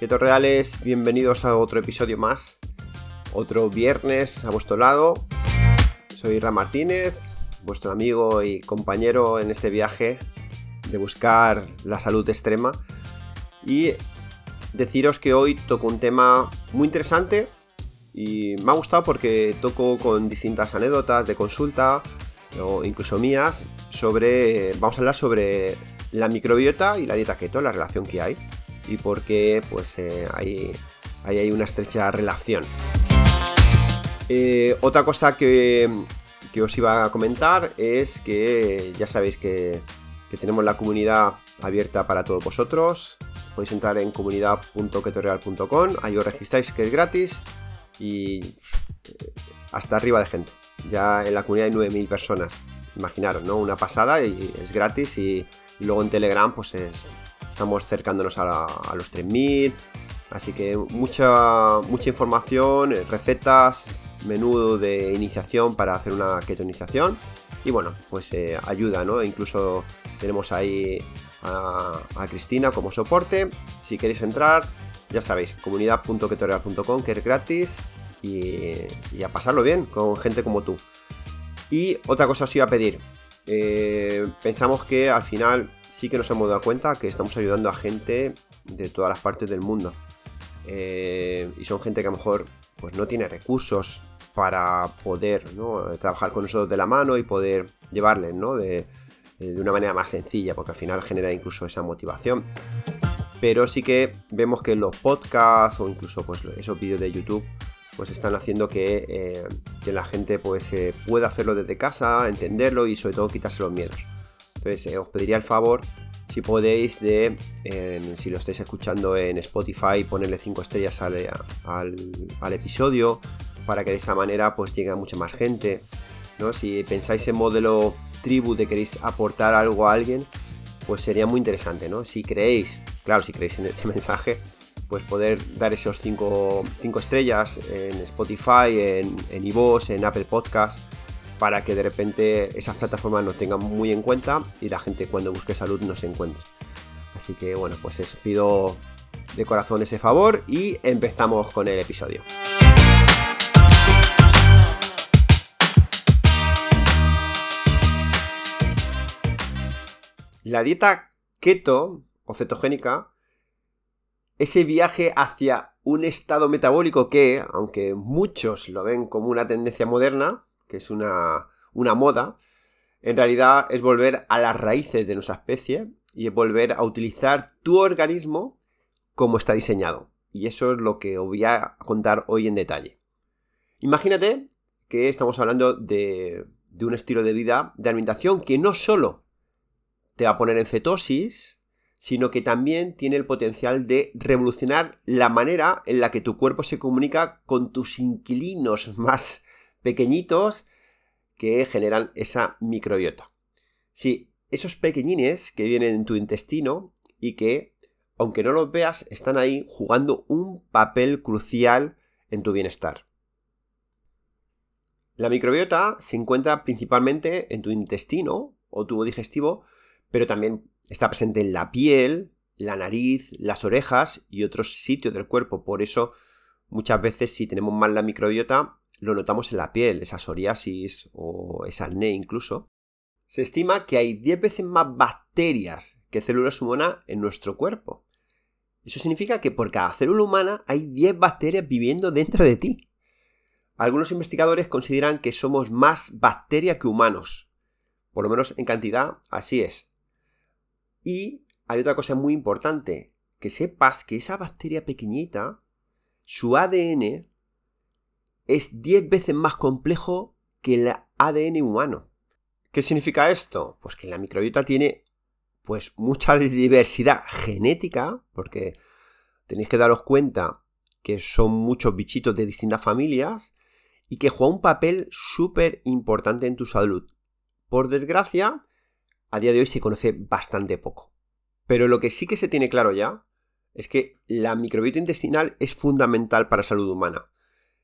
Keto Reales, bienvenidos a otro episodio más, otro viernes a vuestro lado. Soy Ra Martínez, vuestro amigo y compañero en este viaje de buscar la salud extrema. Y deciros que hoy toco un tema muy interesante y me ha gustado porque toco con distintas anécdotas de consulta o incluso mías sobre, vamos a hablar sobre la microbiota y la dieta keto, la relación que hay y por qué pues eh, hay, hay, una estrecha relación. Eh, otra cosa que, os iba a comentar es que ya sabéis que, tenemos la comunidad abierta para todos vosotros. Podéis entrar en comunidad.ketorial.com, ahí os registráis que es gratis y eh, hasta arriba de gente. Ya en la comunidad hay 9.000 personas. Imaginaros, ¿no? Una pasada y es gratis y, luego en Telegram pues estamos cercándonos a, los 3.000. Así que mucha, mucha información, recetas, menú de iniciación para hacer una ketonización. Y bueno, pues eh, ayuda, ¿no? Incluso tenemos ahí a, Cristina como soporte. Si queréis entrar, ya sabéis, comunidad.ketorial.com que es gratis y, a pasarlo bien con gente como tú. Y otra cosa os iba a pedir. Eh, pensamos que al final sí que nos hemos dado cuenta que estamos ayudando a gente de todas las partes del mundo. Eh, y son gente que a lo mejor pues, no tiene recursos para poder trabajar con nosotros de la mano y poder llevarles de, de una manera más sencilla, porque al final genera incluso esa motivación. Pero sí que vemos que los podcasts o incluso pues, esos vídeos de YouTube pues están haciendo que, eh, la gente pues eh, pueda hacerlo desde casa, entenderlo y sobre todo quitarse los miedos. Entonces eh, os pediría el favor si podéis de, si lo estáis escuchando en Spotify, ponerle 5 estrellas al, al, episodio para que de esa manera pues llegue a mucha más gente. ¿no? Si pensáis en modelo tribu de queréis aportar algo a alguien, pues sería muy interesante, ¿no? Si creéis, claro, si creéis en este mensaje, pues poder dar esos 5 estrellas en Spotify, en, en en Apple Podcast, para que de repente esas plataformas nos tengan muy en cuenta y la gente cuando busque salud nos encuentre. Así que bueno, pues os pido de corazón ese favor y empezamos con el episodio. La dieta keto o cetogénica ese viaje hacia un estado metabólico que, aunque muchos lo ven como una tendencia moderna, que es una, moda, en realidad es volver a las raíces de nuestra especie y es volver a utilizar tu organismo como está diseñado. Y eso es lo que os voy a contar hoy en detalle. Imagínate que estamos hablando de, de un estilo de vida, de alimentación que no solo te va a poner en cetosis, sino que también tiene el potencial de revolucionar la manera en la que tu cuerpo se comunica con tus inquilinos más pequeñitos que generan esa microbiota. Sí, esos pequeñines que vienen en tu intestino y que, aunque no los veas, están ahí jugando un papel crucial en tu bienestar. La microbiota se encuentra principalmente en tu intestino o tubo digestivo, pero también Está presente en la piel, la nariz, las orejas y otros sitios del cuerpo. Por eso, muchas veces, si tenemos mal la microbiota, lo notamos en la piel, esa psoriasis o esa acné incluso. Se estima que hay 10 veces más bacterias que células humanas en nuestro cuerpo. Eso significa que por cada célula humana hay 10 bacterias viviendo dentro de ti. Algunos investigadores consideran que somos más bacteria que humanos. Por lo menos en cantidad, así es. Y hay otra cosa muy importante, que sepas que esa bacteria pequeñita, su ADN es 10 veces más complejo que el ADN humano. ¿Qué significa esto? Pues que la microbiota tiene pues mucha diversidad genética, porque tenéis que daros cuenta que son muchos bichitos de distintas familias y que juega un papel súper importante en tu salud. Por desgracia, a día de hoy se conoce bastante poco. Pero lo que sí que se tiene claro ya es que la microbiota intestinal es fundamental para la salud humana.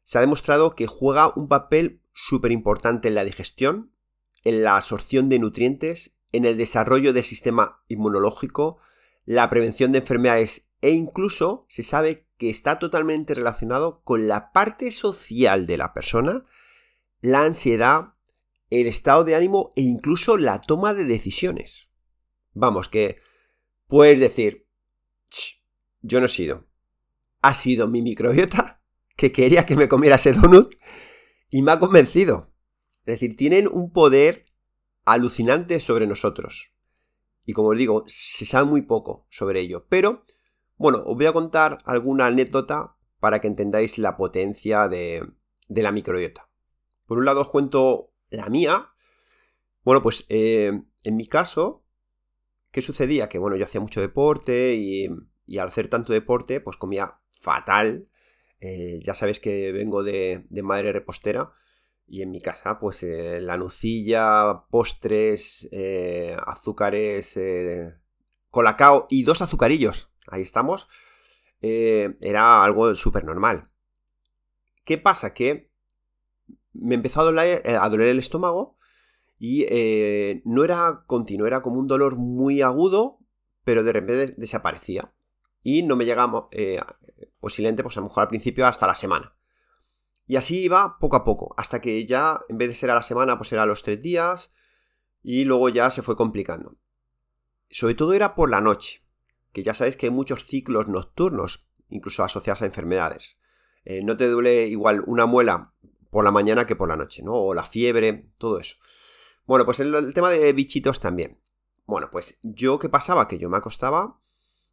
Se ha demostrado que juega un papel súper importante en la digestión, en la absorción de nutrientes, en el desarrollo del sistema inmunológico, la prevención de enfermedades e incluso se sabe que está totalmente relacionado con la parte social de la persona, la ansiedad, el estado de ánimo e incluso la toma de decisiones. Vamos, que puedes decir, yo no he sido. Ha sido mi microbiota que quería que me comiera ese donut y me ha convencido. Es decir, tienen un poder alucinante sobre nosotros. Y como os digo, se sabe muy poco sobre ello. Pero, bueno, os voy a contar alguna anécdota para que entendáis la potencia de, la microbiota. Por un lado os cuento la mía. Bueno, pues eh, en mi caso, ¿qué sucedía? Que bueno, yo hacía mucho deporte y, al hacer tanto deporte, pues comía fatal. Eh, ya sabéis que vengo de, de madre repostera y en mi casa, pues eh, la nucilla, postres, eh, azúcares, colacao y dos azucarillos. Ahí estamos. era algo súper normal. ¿Qué pasa? Que me empezó a doler, a doler el estómago y no era continuo, era como un dolor muy agudo, pero de repente desaparecía. Y no me llegamos, posiblemente, pues a lo mejor al principio hasta la semana. Y así iba poco a poco, hasta que ya, en vez de ser a la semana, pues era a los tres días, y luego ya se fue complicando. Sobre todo era por la noche, que ya sabéis que hay muchos ciclos nocturnos, incluso asociados a enfermedades. Eh, no te duele igual una muela por la mañana que por la noche, ¿no? O la fiebre, todo eso. Bueno, pues el, tema de bichitos también. Bueno, pues yo qué pasaba, que yo me acostaba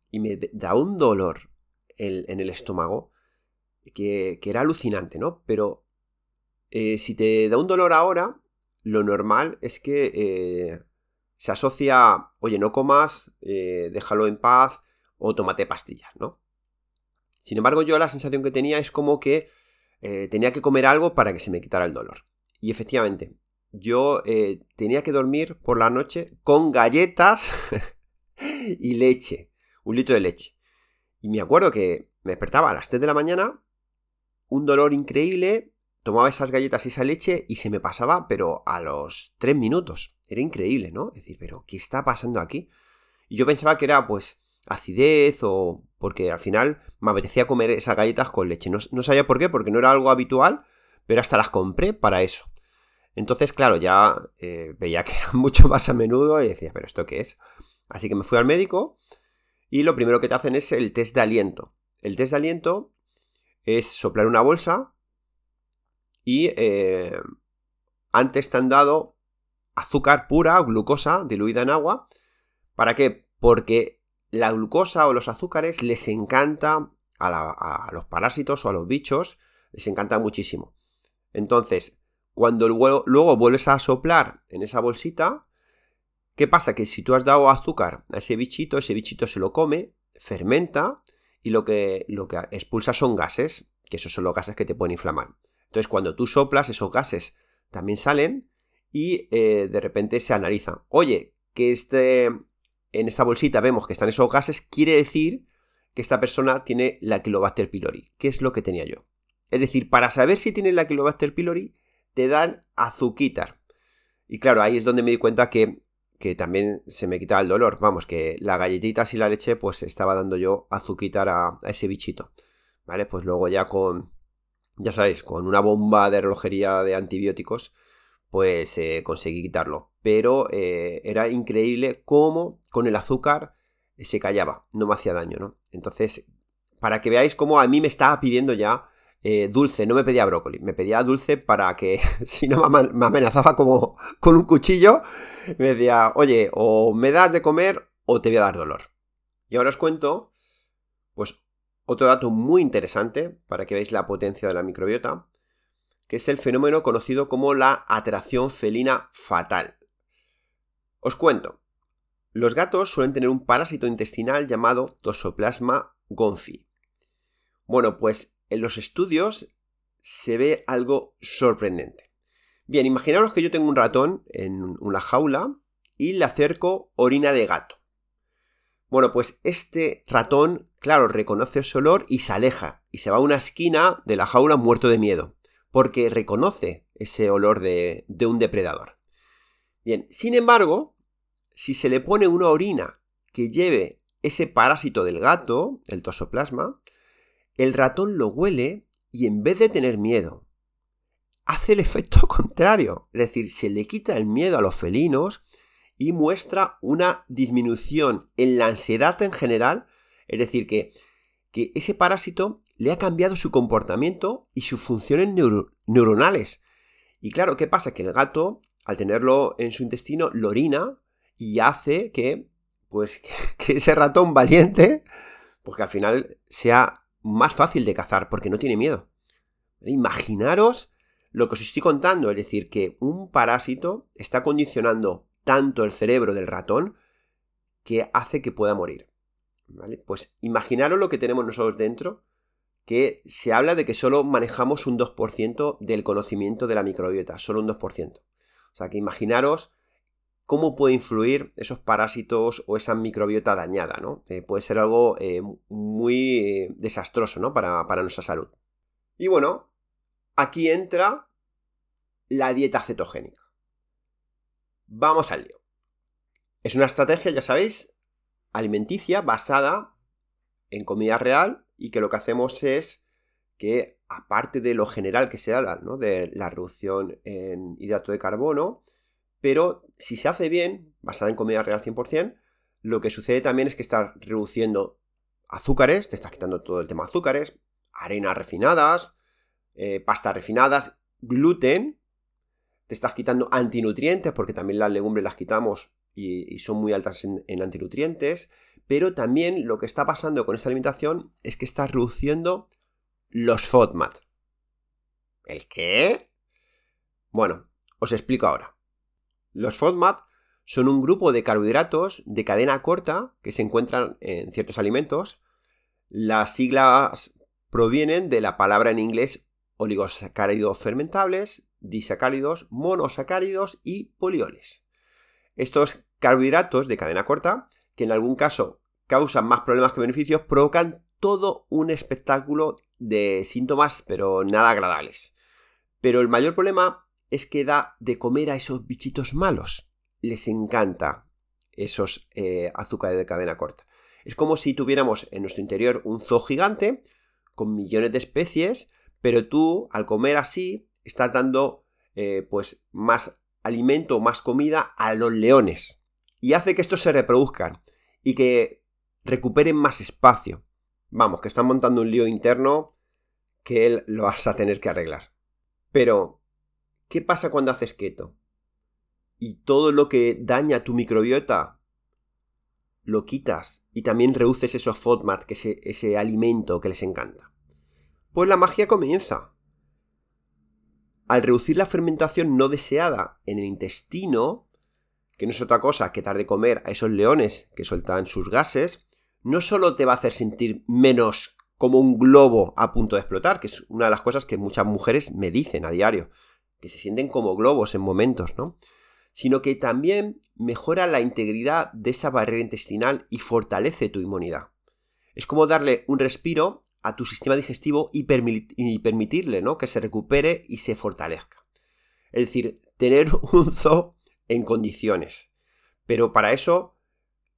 y me da un dolor en el estómago que, era alucinante, ¿no? Pero eh, si te da un dolor ahora, lo normal es que eh, se asocia, oye, no comas, eh, déjalo en paz o tómate pastillas, ¿no? Sin embargo, yo la sensación que tenía es como que tenía que comer algo para que se me quitara el dolor. Y efectivamente, yo tenía que dormir por la noche con galletas y leche, un litro de leche. Y me acuerdo que me despertaba a las 3 de la mañana un dolor increíble, tomaba esas galletas y esa leche y se me pasaba, pero a los tres minutos. Era increíble, ¿no? Es decir, pero ¿qué está pasando aquí? Y yo pensaba que era, pues, acidez o porque al final me apetecía comer esas galletas con leche. No, sabía por qué, porque no era algo habitual, pero hasta las compré para eso. Entonces, claro, ya eh, veía que era mucho más a menudo y decía, pero ¿esto qué es? Así que me fui al médico y lo primero que te hacen es el test de aliento. El test de aliento es soplar una bolsa y eh, antes te han dado azúcar pura, glucosa diluida en agua. ¿Para qué? Porque la glucosa o los azúcares les encanta a, los parásitos o a los bichos, les encanta muchísimo. Entonces, cuando luego, vuelves a soplar en esa bolsita, ¿qué pasa? Que si tú has dado azúcar a ese bichito, ese bichito se lo come, fermenta y lo que, lo expulsa son gases, que esos son los gases que te pueden inflamar. Entonces, cuando tú soplas, esos gases también salen y eh, de repente se analizan. Oye, que este, en esta bolsita vemos que están esos gases, quiere decir que esta persona tiene la Kilobacter pylori, que es lo que tenía yo. Es decir, para saber si tiene la Kilobacter pylori, te dan azuquitar. Y claro, ahí es donde me di cuenta que que también se me quitaba el dolor. Vamos, que la galletita y la leche, pues estaba dando yo azuquitar a, ese bichito. ¿Vale? Pues luego ya con, ya sabéis, con una bomba de relojería de antibióticos, pues eh, conseguí quitarlo. Pero eh, era increíble cómo con el azúcar se callaba, no me hacía daño, ¿no? Entonces, para que veáis cómo a mí me estaba pidiendo ya eh, dulce, no me pedía brócoli, me pedía dulce para que si no me amenazaba como con un cuchillo, me decía, oye, o me das de comer o te voy a dar dolor. Y ahora os cuento, pues, otro dato muy interesante para que veáis la potencia de la microbiota, que es el fenómeno conocido como la atracción felina fatal. Os cuento, los gatos suelen tener un parásito intestinal llamado Tosoplasma gonfi. Bueno, pues en los estudios se ve algo sorprendente. Bien, imaginaros que yo tengo un ratón en una jaula y le acerco orina de gato. Bueno, pues este ratón, claro, reconoce ese olor y se aleja y se va a una esquina de la jaula muerto de miedo, porque reconoce ese olor de, de un depredador. Bien, sin embargo, si se le pone una orina que lleve ese parásito del gato, el tosoplasma, el ratón lo huele y en vez de tener miedo, hace el efecto contrario. Es decir, se le quita el miedo a los felinos y muestra una disminución en la ansiedad en general. Es decir, que, que ese parásito le ha cambiado su comportamiento y sus funciones neuronales. Y claro, ¿qué pasa? Que el gato, al tenerlo en su intestino, lo orina y hace que, pues, que ese ratón valiente, pues que al final sea más fácil de cazar, porque no tiene miedo. Imaginaros lo que os estoy contando, es decir, que un parásito está condicionando tanto el cerebro del ratón que hace que pueda morir. ¿Vale? Pues imaginaros lo que tenemos nosotros dentro, que se habla de que solo manejamos un 2% del conocimiento de la microbiota, solo un 2%. O sea que imaginaros cómo puede influir esos parásitos o esa microbiota dañada, ¿no? Eh, puede ser algo eh, muy eh, desastroso, ¿no? Para, para nuestra salud. Y bueno, aquí entra la dieta cetogénica. Vamos al lío. Es una estrategia, ya sabéis, alimenticia basada en comida real y que lo que hacemos es que, aparte de lo general que se habla, ¿no? de la reducción en hidrato de carbono, pero si se hace bien, basada en comida real 100%, lo que sucede también es que estás reduciendo azúcares, te estás quitando todo el tema de azúcares, arenas refinadas, eh, pastas refinadas, gluten, te estás quitando antinutrientes, porque también las legumbres las quitamos y, son muy altas en, en, antinutrientes, pero también lo que está pasando con esta alimentación es que estás reduciendo los FODMAP. ¿El qué? Bueno, os explico ahora. Los FODMAP son un grupo de carbohidratos de cadena corta que se encuentran en ciertos alimentos. Las siglas provienen de la palabra en inglés oligosacáridos fermentables, disacáridos, monosacáridos y polioles. Estos carbohidratos de cadena corta, que en algún caso causan más problemas que beneficios, provocan todo un espectáculo de síntomas, pero nada agradables. Pero el mayor problema es que da de comer a esos bichitos malos. Les encanta esos eh, azúcares de cadena corta. Es como si tuviéramos en nuestro interior un zoo gigante con millones de especies, pero tú al comer así estás dando eh, pues más alimento, más comida a los leones y hace que estos se reproduzcan y que recuperen más espacio. Vamos, que están montando un lío interno que él lo vas a tener que arreglar. Pero, ¿qué pasa cuando haces keto? Y todo lo que daña tu microbiota lo quitas y también reduces esos FODMAP, que es ese alimento que les encanta. Pues la magia comienza. Al reducir la fermentación no deseada en el intestino, que no es otra cosa que dar de comer a esos leones que sueltan sus gases, no solo te va a hacer sentir menos como un globo a punto de explotar, que es una de las cosas que muchas mujeres me dicen a diario, que se sienten como globos en momentos, ¿no? Sino que también mejora la integridad de esa barrera intestinal y fortalece tu inmunidad. Es como darle un respiro a tu sistema digestivo y, permitirle ¿no? que se recupere y se fortalezca. Es decir, tener un zoo en condiciones. Pero para eso,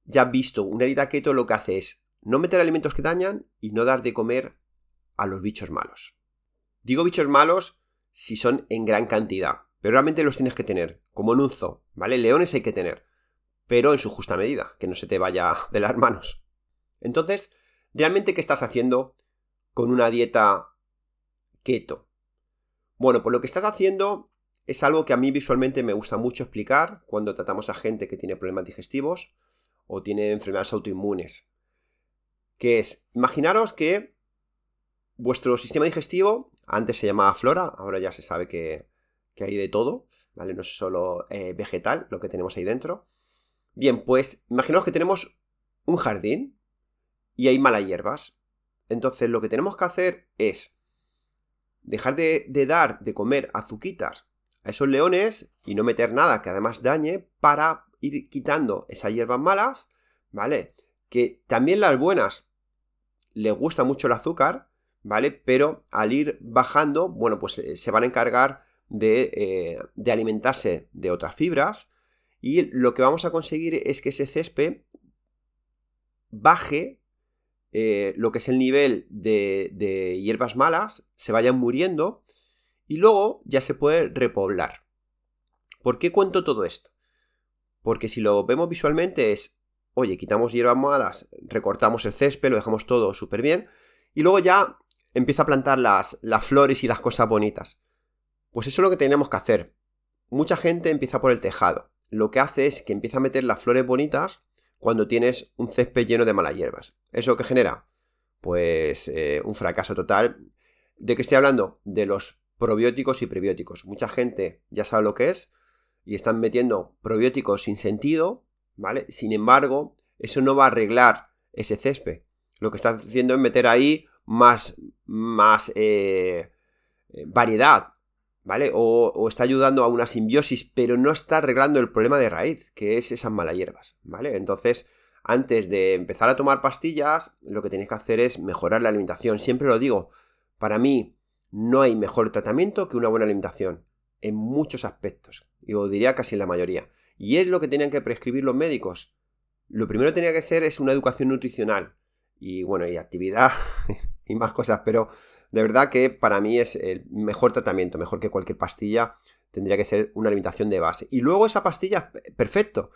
ya visto, una dieta keto lo que hace es no meter alimentos que dañan y no dar de comer a los bichos malos. Digo bichos malos si son en gran cantidad, pero realmente los tienes que tener, como en un zoo, ¿vale? Leones hay que tener, pero en su justa medida, que no se te vaya de las manos. Entonces, ¿realmente qué estás haciendo con una dieta keto? Bueno, pues lo que estás haciendo es algo que a mí visualmente me gusta mucho explicar cuando tratamos a gente que tiene problemas digestivos o tiene enfermedades autoinmunes que es, imaginaros que vuestro sistema digestivo, antes se llamaba flora, ahora ya se sabe que, hay de todo, ¿vale? No es solo eh, vegetal lo que tenemos ahí dentro. Bien, pues imaginaos que tenemos un jardín y hay malas hierbas. Entonces lo que tenemos que hacer es dejar de, de dar de comer azuquitas a esos leones y no meter nada que además dañe para ir quitando esas hierbas malas, ¿vale? que también las buenas les gusta mucho el azúcar, ¿vale? Pero al ir bajando, bueno, pues eh, se van a encargar de, eh, de alimentarse de otras fibras y lo que vamos a conseguir es que ese césped baje eh, lo que es el nivel de, de hierbas malas, se vayan muriendo y luego ya se puede repoblar. ¿Por qué cuento todo esto? Porque si lo vemos visualmente es, oye, quitamos hierbas malas, recortamos el césped, lo dejamos todo súper bien, y luego ya empieza a plantar las, las flores y las cosas bonitas. Pues eso es lo que tenemos que hacer. Mucha gente empieza por el tejado. Lo que hace es que empieza a meter las flores bonitas cuando tienes un césped lleno de malas hierbas. ¿Eso qué genera? Pues eh, un fracaso total. ¿De qué estoy hablando? De los probióticos y prebióticos. Mucha gente ya sabe lo que es y están metiendo probióticos sin sentido, ¿vale? Sin embargo, eso no va a arreglar ese césped. Lo que está haciendo es meter ahí más, más eh, eh, variedad, ¿vale? O, está ayudando a una simbiosis, pero no está arreglando el problema de raíz, que es esas malas hierbas, ¿vale? Entonces, antes de empezar a tomar pastillas, lo que tenéis que hacer es mejorar la alimentación. Siempre lo digo, para mí no hay mejor tratamiento que una buena alimentación, en muchos aspectos, y os diría casi en la mayoría. Y es lo que tenían que prescribir los médicos. Lo primero que tenía que ser es una educación nutricional, y bueno, y actividad y más cosas, pero de verdad que para mí es el mejor tratamiento, mejor que cualquier pastilla, tendría que ser una alimentación de base. Y luego esa pastilla, perfecto,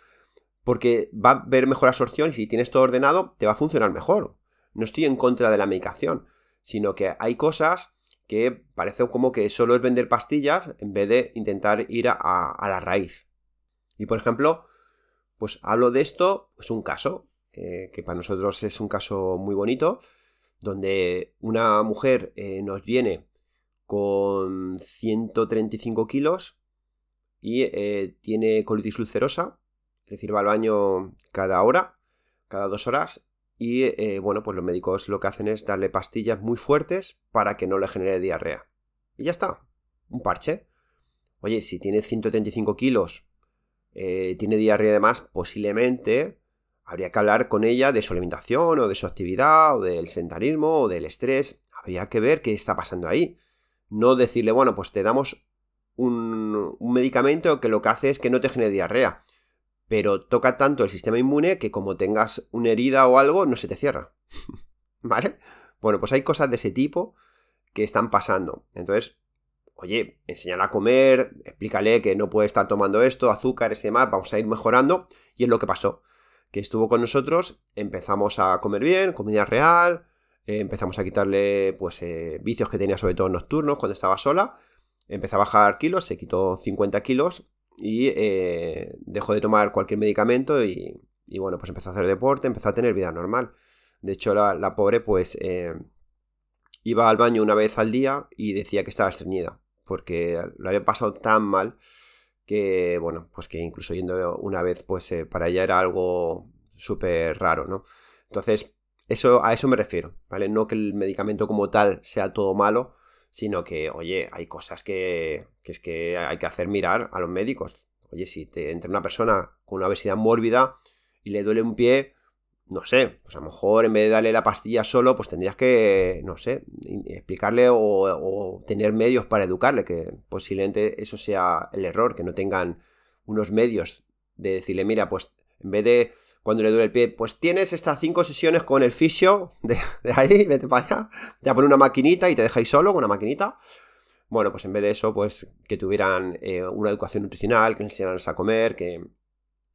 porque va a haber mejor absorción y si tienes todo ordenado, te va a funcionar mejor. No estoy en contra de la medicación, sino que hay cosas que parece como que solo es vender pastillas en vez de intentar ir a, la raíz. Y por ejemplo, pues hablo de esto, es un caso, eh, que para nosotros es un caso muy bonito, donde una mujer eh, nos viene con 135 kilos y eh, tiene colitis ulcerosa, es decir, va al baño cada hora, cada dos horas, y bueno, pues los médicos lo que hacen es darle pastillas muy fuertes para que no le genere diarrea. Y ya está, un parche. Oye, si tiene 135 kilos, tiene diarrea además, posiblemente Habría que hablar con ella de su alimentación o de su actividad o del sentarismo o del estrés. Habría que ver qué está pasando ahí. No decirle, bueno, pues te damos un, medicamento que lo que hace es que no te genere diarrea. Pero toca tanto el sistema inmune que como tengas una herida o algo, no se te cierra. ¿Vale? Bueno, pues hay cosas de ese tipo que están pasando. Entonces, oye, enséñale a comer, explícale que no puede estar tomando esto, azúcares y demás, vamos a ir mejorando. Y es lo que pasó que estuvo con nosotros, empezamos a comer bien, comida real, eh, empezamos a quitarle pues eh, vicios que tenía sobre todo nocturnos cuando estaba sola, empezó a bajar kilos, se quitó 50 kilos y eh, dejó de tomar cualquier medicamento y, bueno, pues empezó a hacer deporte, empezó a tener vida normal. De hecho, la pobre pues iba al baño una vez al día y decía que estaba estreñida, porque lo había pasado tan mal que, bueno, pues que incluso yendo una vez, pues eh, para ella era algo súper raro, ¿no? Entonces, eso, a eso me refiero, ¿vale? No que el medicamento como tal sea todo malo, sino que, oye, hay cosas que, que es que hay que hacer mirar a los médicos. Oye, si te entra una persona con una obesidad mórbida y le duele un pie, no sé, pues a lo mejor en vez de darle la pastilla solo, pues tendrías que, no sé, explicarle o, tener medios para educarle, que posiblemente eso sea el error, que no tengan unos medios de decirle, mira, pues en vez de cuando le duele el pie, pues tienes estas cinco sesiones con el fisio de, ahí, vete para allá, te pone una maquinita y te dejáis solo con una maquinita. Bueno, pues en vez de eso, pues que tuvieran eh, una educación nutricional, que enseñaran a comer, que,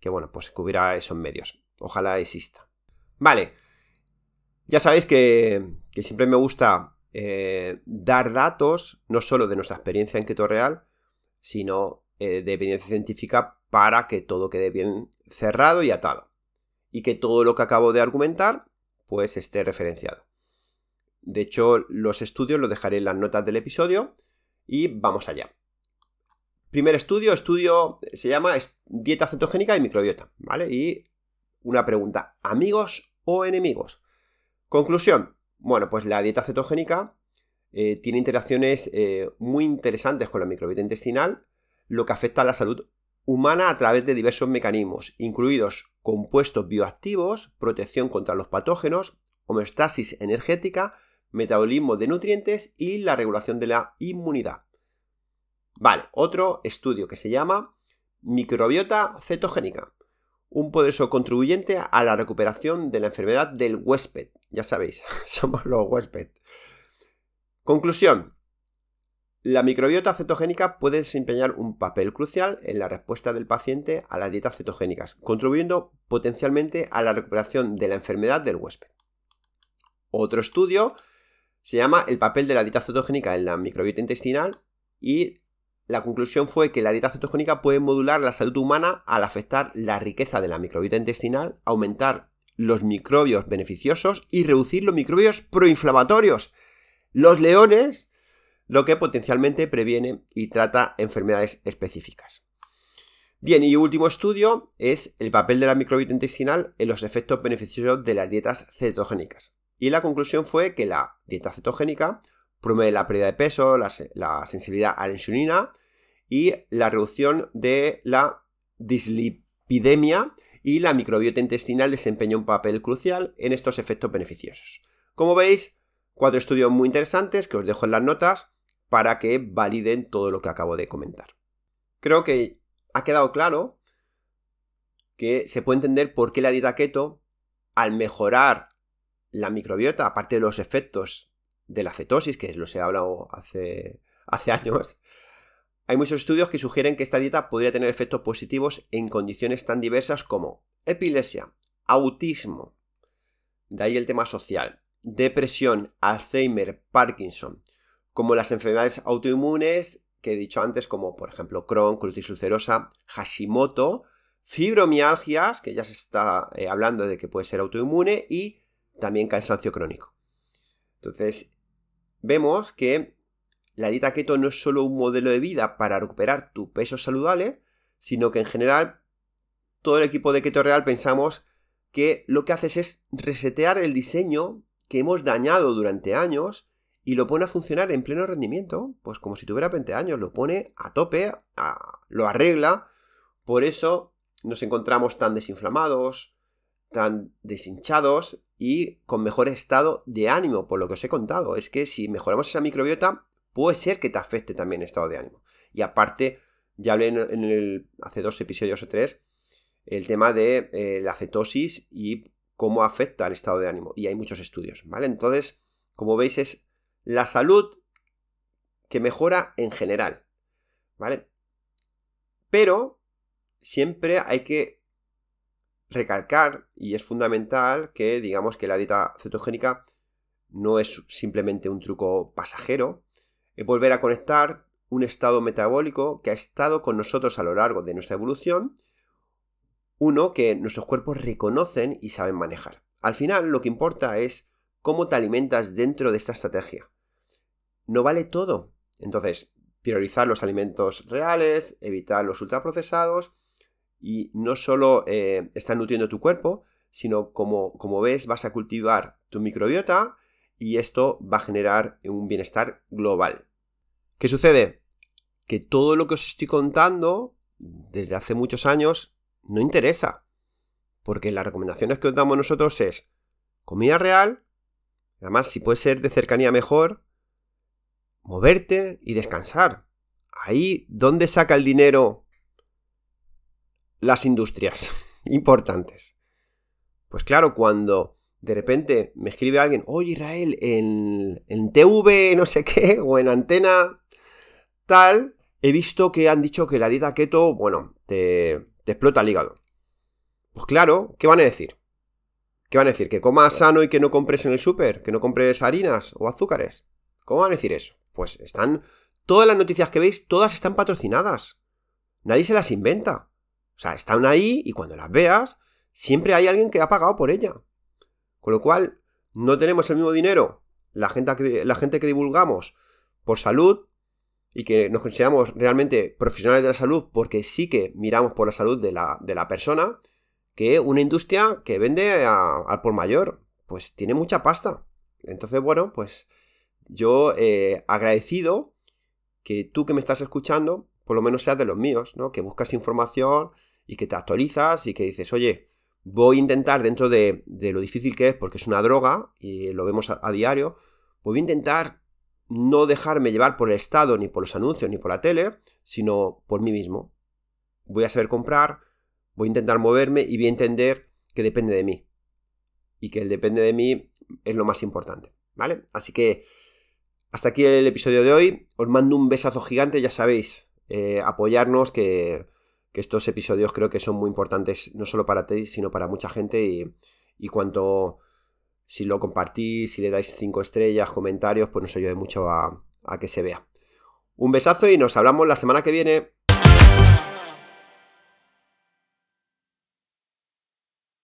que bueno, pues que hubiera esos medios. Ojalá exista. Vale, ya sabéis que, siempre me gusta eh, dar datos, no solo de nuestra experiencia en keto real, sino eh, de evidencia científica para que todo quede bien cerrado y atado. Y que todo lo que acabo de argumentar, pues esté referenciado. De hecho, los estudios los dejaré en las notas del episodio y vamos allá. Primer estudio, estudio se llama dieta cetogénica y microbiota, ¿vale? Y una pregunta, ¿amigos o enemigos? Conclusión, bueno, pues la dieta cetogénica eh, tiene interacciones eh, muy interesantes con la microbiota intestinal, lo que afecta a la salud humana a través de diversos mecanismos, incluidos compuestos bioactivos, protección contra los patógenos, homeostasis energética, metabolismo de nutrientes y la regulación de la inmunidad. Vale, otro estudio que se llama microbiota cetogénica un poderoso contribuyente a la recuperación de la enfermedad del huésped. Ya sabéis, somos los huéspedes. Conclusión. La microbiota cetogénica puede desempeñar un papel crucial en la respuesta del paciente a las dietas cetogénicas, contribuyendo potencialmente a la recuperación de la enfermedad del huésped. Otro estudio se llama El papel de la dieta cetogénica en la microbiota intestinal y la conclusión fue que la dieta cetogénica puede modular la salud humana al afectar la riqueza de la microbiota intestinal, aumentar los microbios beneficiosos y reducir los microbios proinflamatorios. Los leones lo que potencialmente previene y trata enfermedades específicas. Bien, y último estudio es el papel de la microbiota intestinal en los efectos beneficiosos de las dietas cetogénicas. Y la conclusión fue que la dieta cetogénica promueve la pérdida de peso, la, sensibilidad a la insulina y la reducción de la dislipidemia y la microbiota intestinal desempeña un papel crucial en estos efectos beneficiosos. Como veis, cuatro estudios muy interesantes que os dejo en las notas para que validen todo lo que acabo de comentar. Creo que ha quedado claro que se puede entender por qué la dieta keto, al mejorar la microbiota, aparte de los efectos de la cetosis, que los he hablado hace, hace años, hay muchos estudios que sugieren que esta dieta podría tener efectos positivos en condiciones tan diversas como epilepsia, autismo, de ahí el tema social, depresión, Alzheimer, Parkinson, como las enfermedades autoinmunes que he dicho antes, como por ejemplo Crohn, colitis ulcerosa, Hashimoto, fibromialgias, que ya se está eh, hablando de que puede ser autoinmune, y también cansancio crónico. Entonces, vemos que la dieta keto no es solo un modelo de vida para recuperar tu peso saludable, sino que en general todo el equipo de Keto Real pensamos que lo que haces es resetear el diseño que hemos dañado durante años y lo pone a funcionar en pleno rendimiento, pues como si tuviera 20 años, lo pone a tope, lo arregla, por eso nos encontramos tan desinflamados, tan deshinchados y con mejor estado de ánimo, por lo que os he contado. Es que si mejoramos esa microbiota, puede ser que te afecte también el estado de ánimo. Y aparte, ya hablé en, el, hace dos episodios o tres, el tema de eh, la cetosis y cómo afecta al estado de ánimo. Y hay muchos estudios, ¿vale? Entonces, como veis, es la salud que mejora en general, ¿vale? Pero siempre hay que recalcar, y es fundamental, que digamos que la dieta cetogénica no es simplemente un truco pasajero, es volver a conectar un estado metabólico que ha estado con nosotros a lo largo de nuestra evolución, uno que nuestros cuerpos reconocen y saben manejar. Al final lo que importa es cómo te alimentas dentro de esta estrategia no vale todo. Entonces, priorizar los alimentos reales, evitar los ultraprocesados y no solo eh, están nutriendo tu cuerpo, sino como, como ves vas a cultivar tu microbiota y esto va a generar un bienestar global. ¿Qué sucede? Que todo lo que os estoy contando desde hace muchos años no interesa. Porque las recomendaciones que os damos nosotros es comida real, además si puede ser de cercanía mejor, moverte y descansar. Ahí, ¿dónde saca el dinero las industrias importantes? Pues claro, cuando de repente me escribe alguien, oye Israel, en, en TV no sé qué, o en antena tal, he visto que han dicho que la dieta keto, bueno, te, te explota el hígado. Pues claro, ¿qué van a decir? ¿Qué van a decir? ¿Que comas sano y que no compres en el súper? ¿Que no compres harinas o azúcares? ¿Cómo van a decir eso? Pues están. Todas las noticias que veis, todas están patrocinadas. Nadie se las inventa. O sea, están ahí y cuando las veas, siempre hay alguien que ha pagado por ella. Con lo cual, no tenemos el mismo dinero, la gente que, la gente que divulgamos, por salud, y que nos consideramos realmente profesionales de la salud porque sí que miramos por la salud de la, de la persona, que una industria que vende al por mayor, pues tiene mucha pasta. Entonces, bueno, pues yo eh, agradecido que tú que me estás escuchando, por lo menos seas de los míos, ¿no? Que buscas información y que te actualizas y que dices, oye, voy a intentar dentro de, lo difícil que es, porque es una droga y lo vemos a, diario, voy a intentar no dejarme llevar por el Estado, ni por los anuncios, ni por la tele, sino por mí mismo. Voy a saber comprar, voy a intentar moverme y voy a entender que depende de mí. Y que el depende de mí es lo más importante, ¿vale? Así que hasta aquí el episodio de hoy. Os mando un besazo gigante, ya sabéis, eh, apoyarnos, que, estos episodios creo que son muy importantes, no solo para ti, sino para mucha gente. Y, y cuanto, si lo compartís, si le dais cinco estrellas, comentarios, pues nos ayude mucho a, a que se vea. Un besazo y nos hablamos la semana que viene.